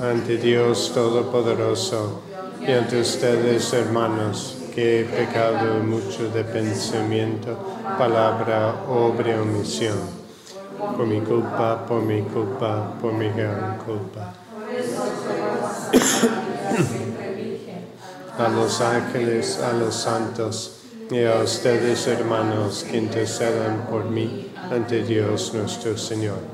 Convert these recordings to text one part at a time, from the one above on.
ante Dios Todopoderoso y ante ustedes, hermanos, que he pecado mucho de pensamiento, palabra, obra omisión. Por mi culpa, por mi culpa, por mi gran culpa. a los ángeles, a los santos y a ustedes, hermanos, que intercedan por mí ante Dios nuestro Señor.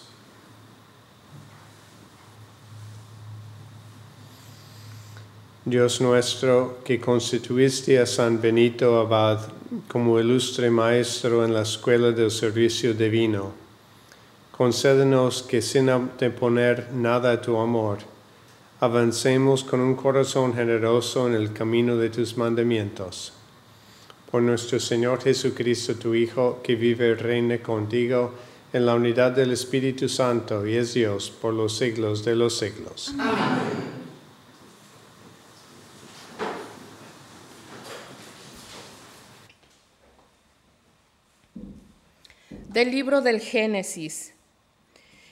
Dios nuestro, que constituiste a San Benito Abad como ilustre maestro en la escuela del servicio divino, concédenos que sin anteponer nada a tu amor, avancemos con un corazón generoso en el camino de tus mandamientos. Por nuestro Señor Jesucristo, tu Hijo, que vive y reina contigo en la unidad del Espíritu Santo y es Dios por los siglos de los siglos. Amén. Del libro del Génesis.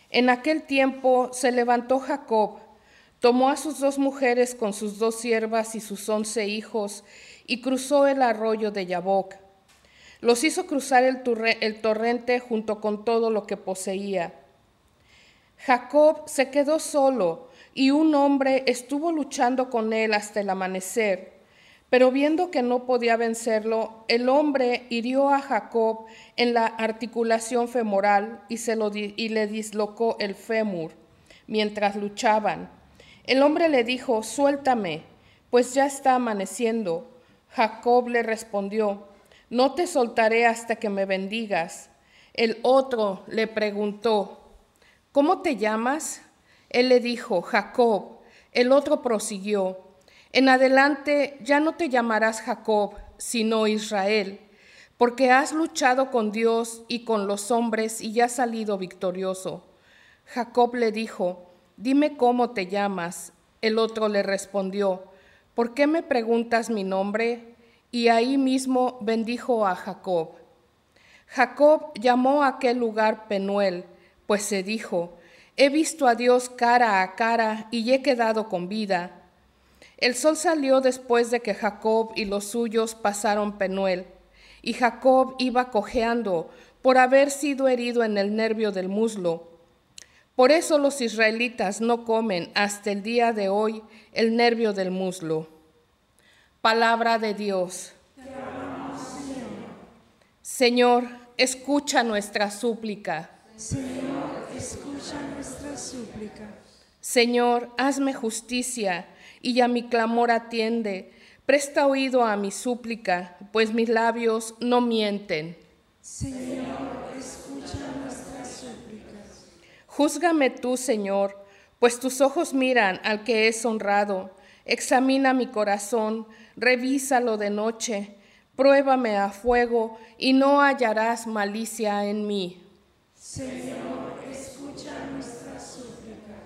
En aquel tiempo se levantó Jacob, tomó a sus dos mujeres con sus dos siervas y sus once hijos, y cruzó el arroyo de Yaboc. Los hizo cruzar el, el torrente junto con todo lo que poseía. Jacob se quedó solo, y un hombre estuvo luchando con él hasta el amanecer. Pero viendo que no podía vencerlo, el hombre hirió a Jacob en la articulación femoral y, se le dislocó el fémur mientras luchaban. El hombre le dijo, suéltame, pues ya está amaneciendo. Jacob le respondió, no te soltaré hasta que me bendigas. El otro le preguntó, ¿cómo te llamas? Él le dijo, Jacob. El otro prosiguió, en adelante ya no te llamarás Jacob, sino Israel, porque has luchado con Dios y con los hombres y ya has salido victorioso. Jacob le dijo, dime cómo te llamas. El otro le respondió, ¿por qué me preguntas mi nombre? Y ahí mismo bendijo a Jacob. Jacob llamó a aquel lugar Penuel, pues se dijo, he visto a Dios cara a cara y he quedado con vida. El sol salió después de que Jacob y los suyos pasaron Penuel, y Jacob iba cojeando por haber sido herido en el nervio del muslo. Por eso los israelitas no comen hasta el día de hoy el nervio del muslo. Palabra de Dios. Señor, escucha nuestra súplica. Señor, escucha nuestra súplica. Señor, hazme justicia y a mi clamor atiende. Presta oído a mi súplica, pues mis labios no mienten. Señor, escucha nuestras súplicas. Júzgame tú, Señor, pues tus ojos miran al que es honrado. Examina mi corazón, revísalo de noche, pruébame a fuego y no hallarás malicia en mí. Señor, escucha nuestras súplicas.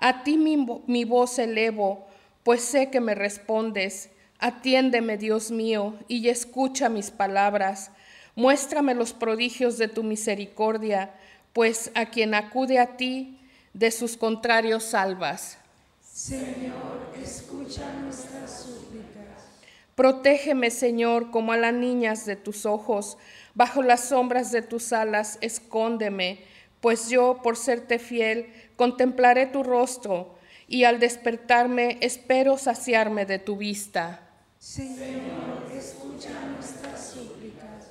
A ti mi, vo- mi voz elevo, pues sé que me respondes. Atiéndeme, Dios mío, y escucha mis palabras. Muéstrame los prodigios de tu misericordia, pues a quien acude a ti, de sus contrarios salvas. Señor, escucha nuestras súplicas. Protégeme, Señor, como a las niñas de tus ojos. Bajo las sombras de tus alas, escóndeme, pues yo, por serte fiel, contemplaré tu rostro y al despertarme espero saciarme de tu vista. Señor, escucha nuestras súplicas.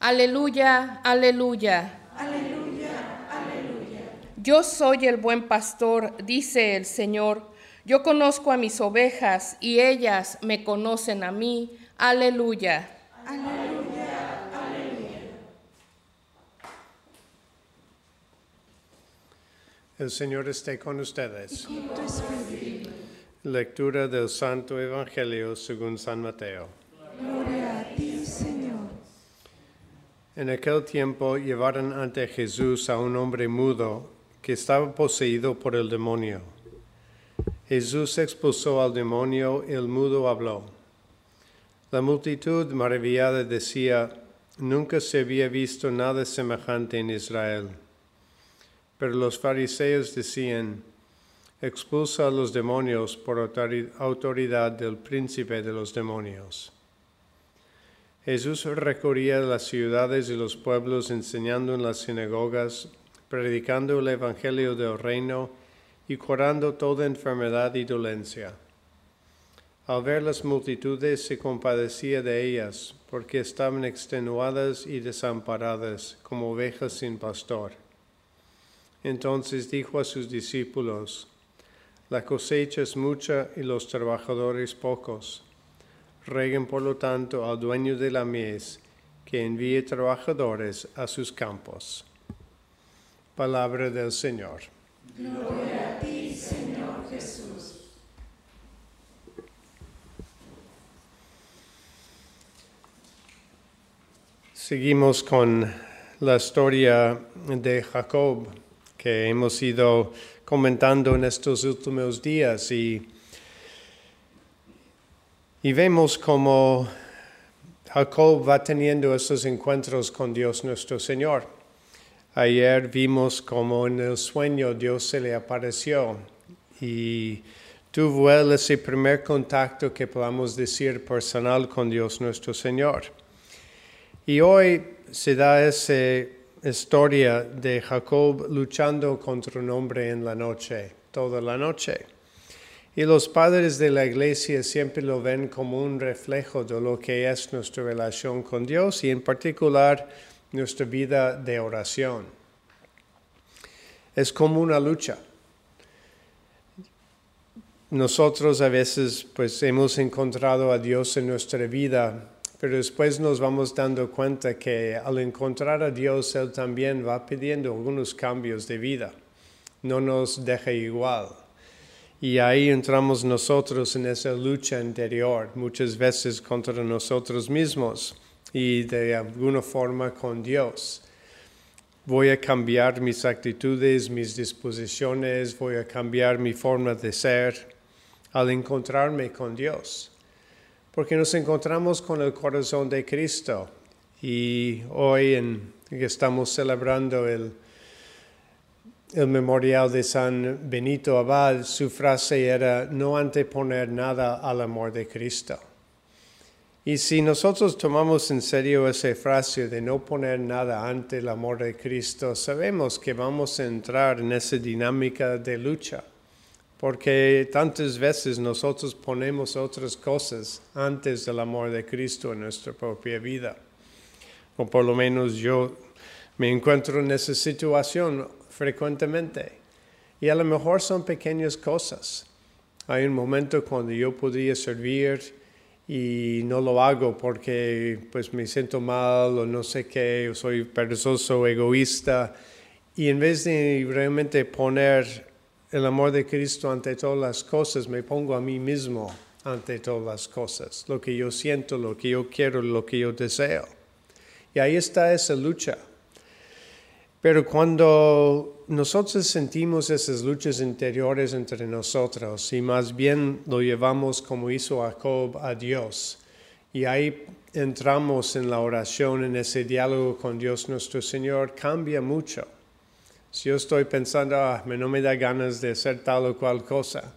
Aleluya, aleluya. Aleluya, aleluya. Yo soy el buen pastor, dice el Señor. Yo conozco a mis ovejas y ellas me conocen a mí. Aleluya. Aleluya, El Señor esté con ustedes. Con. Lectura del Santo Evangelio según San Mateo. Gloria a ti, Señor. En aquel tiempo llevaron ante Jesús a un hombre mudo que estaba poseído por el demonio. Jesús expulsó al demonio y el mudo habló. La multitud maravillada decía, nunca se había visto nada semejante en Israel. Pero los fariseos decían, expulsa a los demonios por autori- autoridad del príncipe de los demonios. Jesús recorría las ciudades y los pueblos enseñando en las sinagogas, predicando el Evangelio del reino y curando toda enfermedad y dolencia. Al ver las multitudes se compadecía de ellas, porque estaban extenuadas y desamparadas como ovejas sin pastor. Entonces dijo a sus discípulos, La cosecha es mucha y los trabajadores pocos. Reguen por lo tanto al dueño de la mies que envíe trabajadores a sus campos. Palabra del Señor. Gloria a ti, Señor Jesús. Seguimos con la historia de Jacob que hemos ido comentando en estos últimos días y, y vemos cómo Jacob va teniendo esos encuentros con Dios nuestro Señor. Ayer vimos como en el sueño Dios se le apareció y tuvo él ese primer contacto que podamos decir personal con Dios nuestro Señor. Y hoy se da esa historia de Jacob luchando contra un hombre en la noche, toda la noche. Y los padres de la iglesia siempre lo ven como un reflejo de lo que es nuestra relación con Dios y en particular nuestra vida de oración. Es como una lucha. Nosotros a veces pues hemos encontrado a Dios en nuestra vida pero después nos vamos dando cuenta que al encontrar a Dios, Él también va pidiendo algunos cambios de vida. No nos deja igual. Y ahí entramos nosotros en esa lucha interior, muchas veces contra nosotros mismos y de alguna forma con Dios. Voy a cambiar mis actitudes, mis disposiciones, voy a cambiar mi forma de ser al encontrarme con Dios porque nos encontramos con el corazón de Cristo. Y hoy en, estamos celebrando el, el memorial de San Benito Abad, su frase era no anteponer nada al amor de Cristo. Y si nosotros tomamos en serio esa frase de no poner nada ante el amor de Cristo, sabemos que vamos a entrar en esa dinámica de lucha, porque tantas veces nosotros ponemos otras cosas antes del amor de Cristo en nuestra propia vida. O por lo menos yo me encuentro en esa situación frecuentemente. Y a lo mejor son pequeñas cosas. Hay un momento cuando yo podría servir y no lo hago porque pues me siento mal o no sé qué, o soy perezoso, egoísta. Y en vez de realmente poner el amor de Cristo ante todas las cosas, me pongo a mí mismo ante todas las cosas, lo que yo siento, lo que yo quiero, lo que yo deseo. Y ahí está esa lucha. Pero cuando nosotros sentimos esas luchas interiores entre nosotros y más bien lo llevamos como hizo Jacob a Dios, y ahí entramos en la oración, en ese diálogo con Dios nuestro Señor, cambia mucho. Si yo estoy pensando, ah, no me da ganas de hacer tal o cual cosa,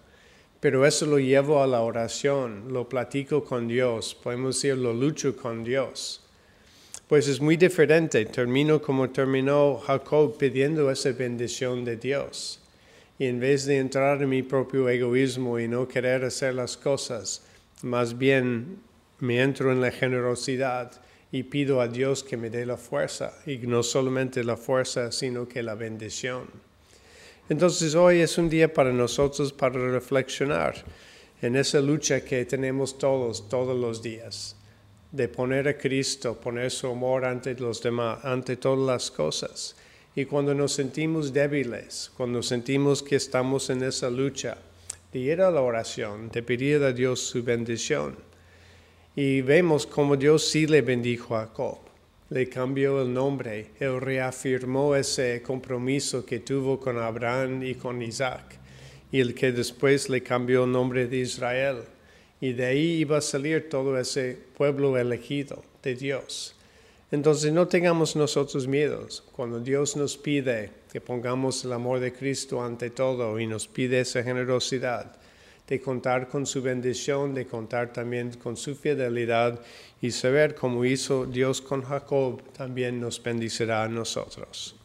pero eso lo llevo a la oración, lo platico con Dios, podemos decir, lo lucho con Dios pues es muy diferente. Termino como terminó Jacob pidiendo esa bendición de Dios. Y en vez de entrar en mi propio egoísmo y no querer hacer las cosas, más bien me entro en la generosidad y pido a Dios que me dé la fuerza. Y no solamente la fuerza, sino que la bendición. Entonces hoy es un día para nosotros para reflexionar en esa lucha que tenemos todos, todos los días de poner a Cristo, poner su amor ante los demás, ante todas las cosas. Y cuando nos sentimos débiles, cuando sentimos que estamos en esa lucha, de ir a la oración, de pedir a Dios su bendición. Y vemos como Dios sí le bendijo a Jacob, le cambió el nombre, él reafirmó ese compromiso que tuvo con Abraham y con Isaac, y el que después le cambió el nombre de Israel y de ahí iba a salir todo ese pueblo elegido de Dios. Entonces no tengamos nosotros miedos. Cuando Dios nos pide que pongamos el amor de Cristo ante todo y nos pide esa generosidad, de contar con su bendición, de contar también con su fidelidad y saber como hizo Dios con Jacob, también nos bendicirá a nosotros.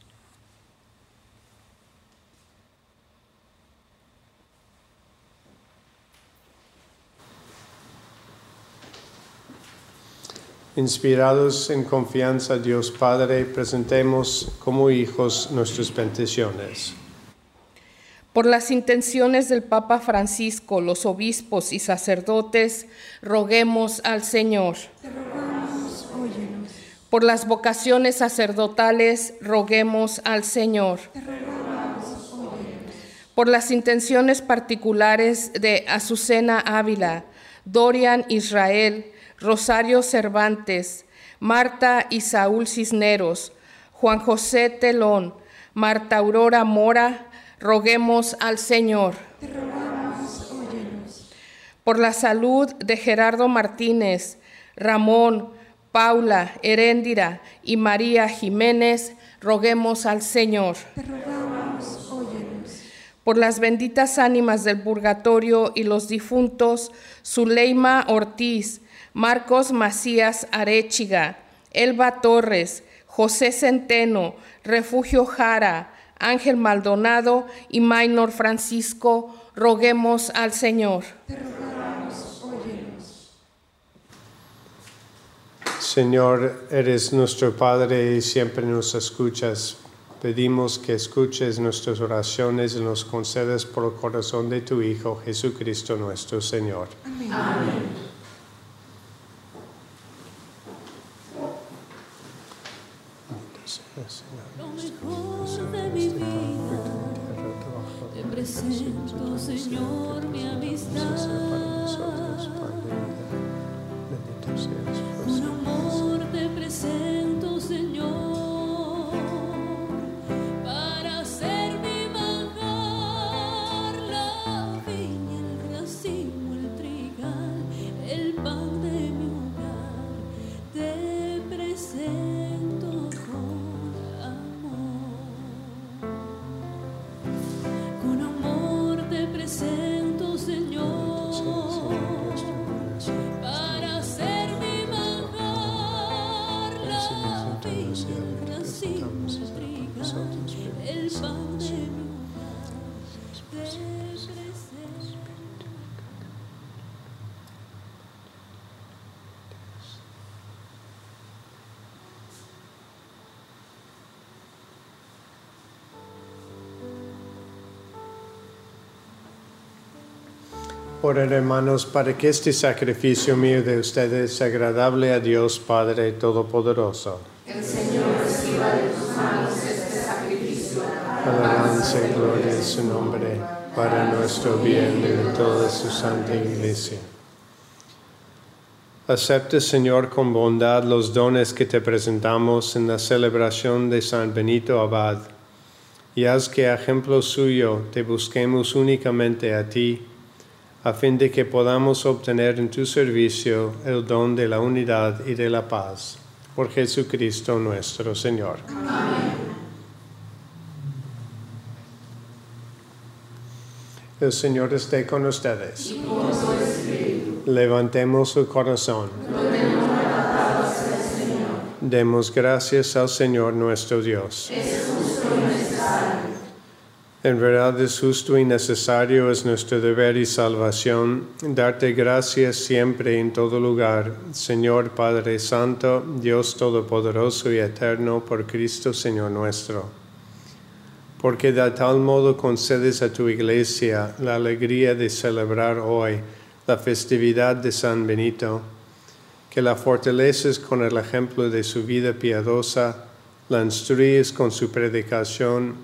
Inspirados en confianza, Dios Padre, presentemos como hijos nuestras peticiones. Por las intenciones del Papa Francisco, los obispos y sacerdotes, roguemos al Señor. Por las vocaciones sacerdotales, roguemos al Señor. Por las intenciones particulares de Azucena Ávila, Dorian Israel, Rosario Cervantes, Marta y Saúl Cisneros, Juan José Telón, Marta Aurora Mora, roguemos al Señor. Te rogamos, Por la salud de Gerardo Martínez, Ramón, Paula, Heréndira y María Jiménez, roguemos al Señor. Te rogamos, óyenos. Por las benditas ánimas del purgatorio y los difuntos, Zuleima Ortiz, Marcos Macías Arechiga, Elba Torres, José Centeno, Refugio Jara, Ángel Maldonado y Maynor Francisco, roguemos al Señor. Señor, eres nuestro Padre y siempre nos escuchas. Pedimos que escuches nuestras oraciones y nos concedas por el corazón de tu Hijo, Jesucristo nuestro Señor. Amén. Lo el hermanos, para que este sacrificio mío de ustedes sea agradable a Dios Padre Todopoderoso. El Señor reciba de tus manos este sacrificio Alabanza a su nombre, para nuestro bien y de toda su santa iglesia. Acepta, Señor, con bondad los dones que te presentamos en la celebración de San Benito Abad, y haz que ejemplo suyo te busquemos únicamente a ti, a fin de que podamos obtener en tu servicio el don de la unidad y de la paz. Por Jesucristo nuestro Señor. El Señor esté con ustedes. Levantemos su corazón. Demos gracias al Señor nuestro Dios. En verdad es justo y necesario, es nuestro deber y salvación, darte gracias siempre y en todo lugar, Señor Padre Santo, Dios Todopoderoso y Eterno, por Cristo Señor nuestro. Porque de tal modo concedes a tu iglesia la alegría de celebrar hoy la festividad de San Benito, que la fortaleces con el ejemplo de su vida piadosa, la instruyes con su predicación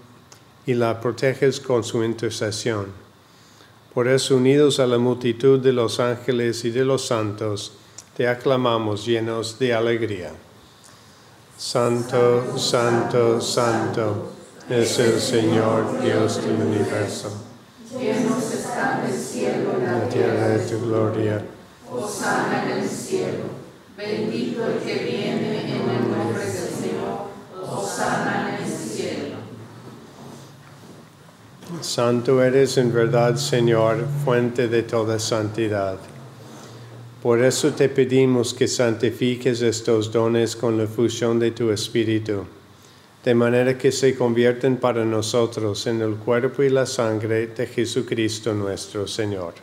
y la proteges con su intercesión. Por eso, unidos a la multitud de los ángeles y de los santos, te aclamamos llenos de alegría. Santo, santo, santo es el Señor Dios del universo. llenos están el cielo y La la tierra de tu gloria. Osana en el cielo. Bendito el que viene en el nombre del Señor. Osana en el cielo. Santo eres en verdad, Señor, fuente de toda santidad. Por eso te pedimos que santifiques estos dones con la fusión de tu Espíritu, de manera que se convierten para nosotros en el cuerpo y la sangre de Jesucristo nuestro Señor,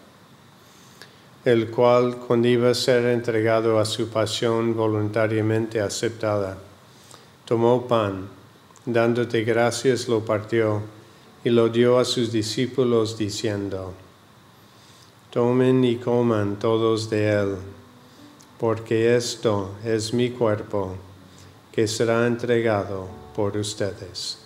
el cual, cuando iba a ser entregado a su pasión voluntariamente aceptada, tomó pan, dándote gracias, lo partió y lo dio a sus discípulos diciendo, Tomen y coman todos de él, porque esto es mi cuerpo que será entregado por ustedes.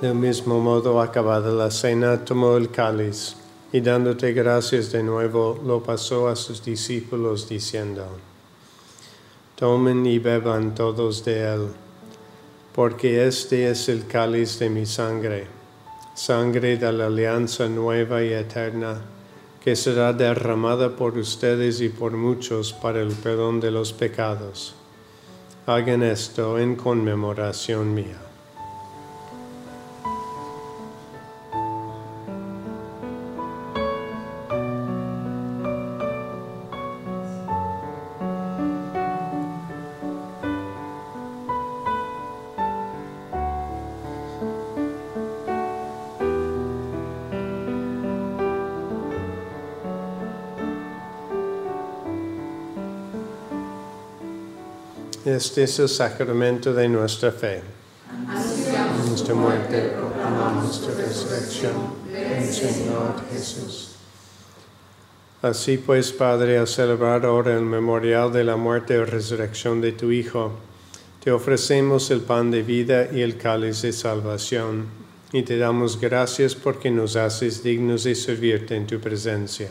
Del mismo modo, acabada la cena, tomó el cáliz y dándote gracias de nuevo, lo pasó a sus discípulos diciendo, Tomen y beban todos de él, porque este es el cáliz de mi sangre, sangre de la alianza nueva y eterna, que será derramada por ustedes y por muchos para el perdón de los pecados. Hagan esto en conmemoración mía. Este es el sacramento de nuestra fe. En nuestra muerte proclamamos tu resurrección el Señor Jesús. Así pues, Padre, al celebrar ahora el memorial de la muerte y resurrección de tu Hijo, te ofrecemos el pan de vida y el cáliz de salvación, y te damos gracias porque nos haces dignos de servirte en tu presencia.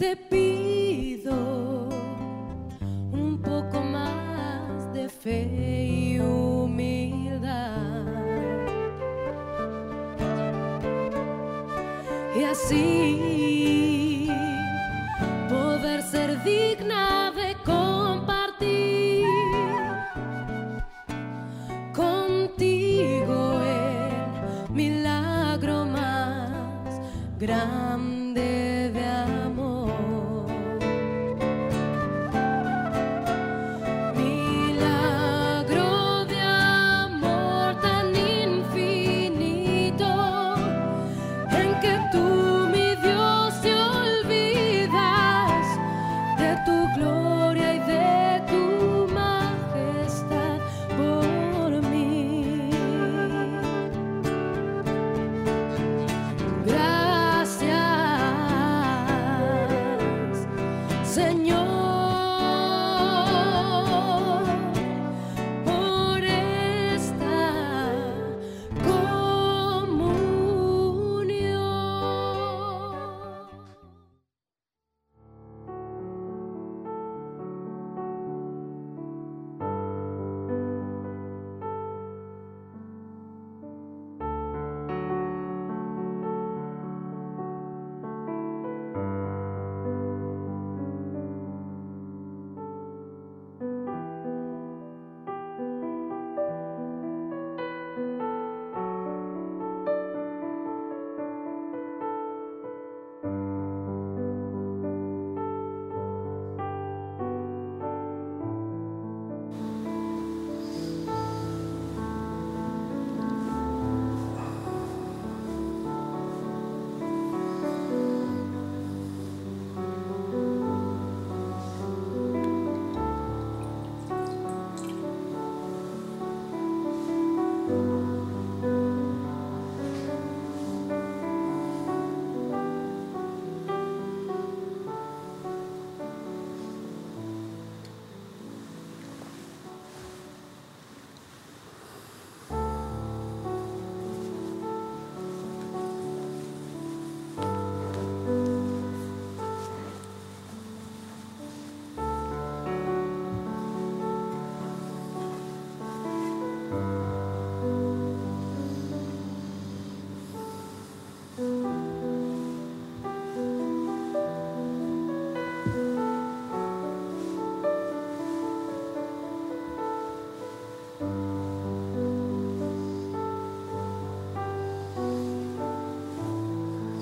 Te pido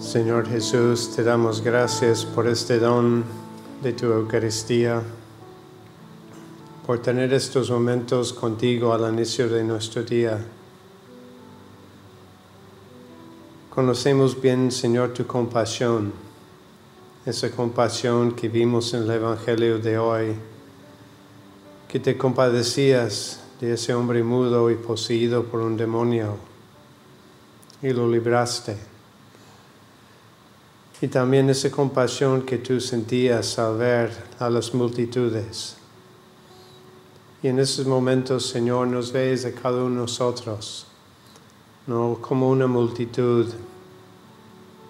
Señor Jesús, te damos gracias por este don de tu Eucaristía, por tener estos momentos contigo al inicio de nuestro día. Conocemos bien, Señor, tu compasión, esa compasión que vimos en el Evangelio de hoy, que te compadecías de ese hombre mudo y poseído por un demonio y lo libraste y también esa compasión que tú sentías al ver a las multitudes. Y en esos momentos, Señor, nos ves a cada uno de nosotros, no como una multitud,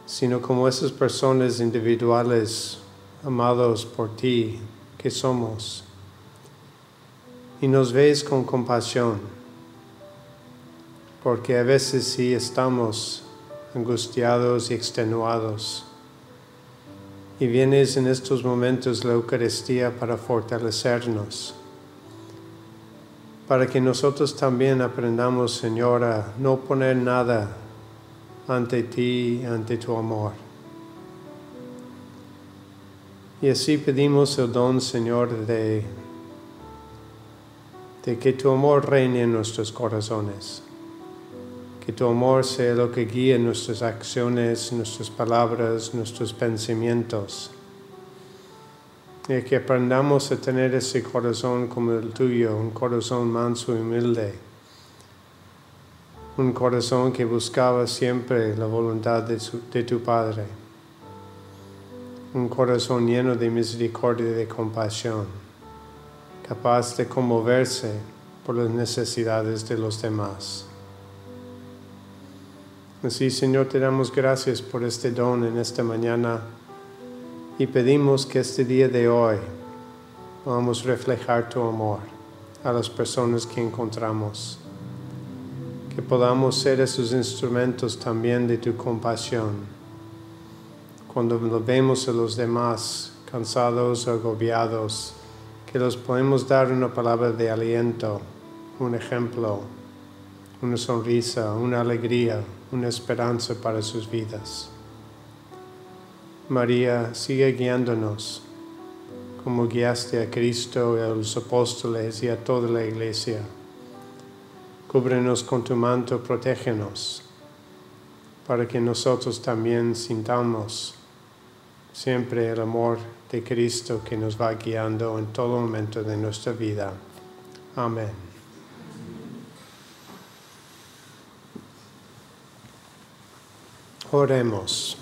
sino como esas personas individuales amados por ti que somos. Y nos ves con compasión, porque a veces sí estamos angustiados y extenuados y vienes en estos momentos la Eucaristía para fortalecernos, para que nosotros también aprendamos, Señor, a no poner nada ante ti, ante tu amor. Y así pedimos el don, Señor, de, de que tu amor reine en nuestros corazones que tu amor sea lo que guíe nuestras acciones, nuestras palabras, nuestros pensamientos. Y que aprendamos a tener ese corazón como el tuyo, un corazón manso y humilde. Un corazón que buscaba siempre la voluntad de, de tu Padre. Un corazón lleno de misericordia y de compasión, capaz de conmoverse por las necesidades de los demás. Así, Señor, te damos gracias por este don en esta mañana y pedimos que este día de hoy podamos reflejar tu amor a las personas que encontramos, que podamos ser esos instrumentos también de tu compasión. Cuando vemos a los demás cansados agobiados, que los podemos dar una palabra de aliento, un ejemplo, una sonrisa, una alegría, una esperanza para sus vidas. María, sigue guiándonos como guiaste a Cristo y a los apóstoles y a toda la iglesia. Cúbrenos con tu manto, protégenos, para que nosotros también sintamos siempre el amor de Cristo que nos va guiando en todo momento de nuestra vida. Amén. Oremos.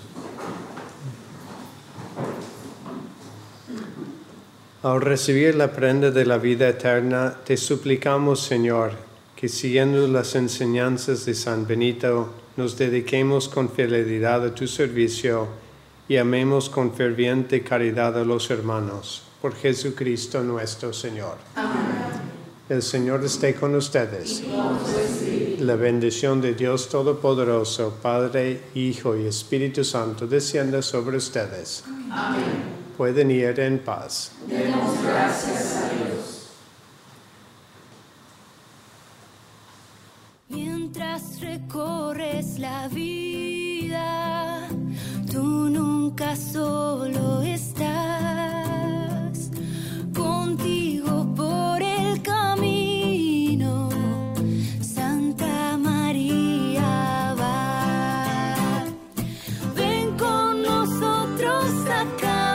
Al recibir la prenda de la vida eterna, te suplicamos, Señor, que siguiendo las enseñanzas de San Benito, nos dediquemos con fidelidad a tu servicio y amemos con ferviente caridad a los hermanos. Por Jesucristo nuestro Señor. Amén. El Señor esté con ustedes. La bendición de Dios Todopoderoso, Padre, Hijo y Espíritu Santo, descienda sobre ustedes. Amén. Pueden ir en paz. Demos gracias a Dios.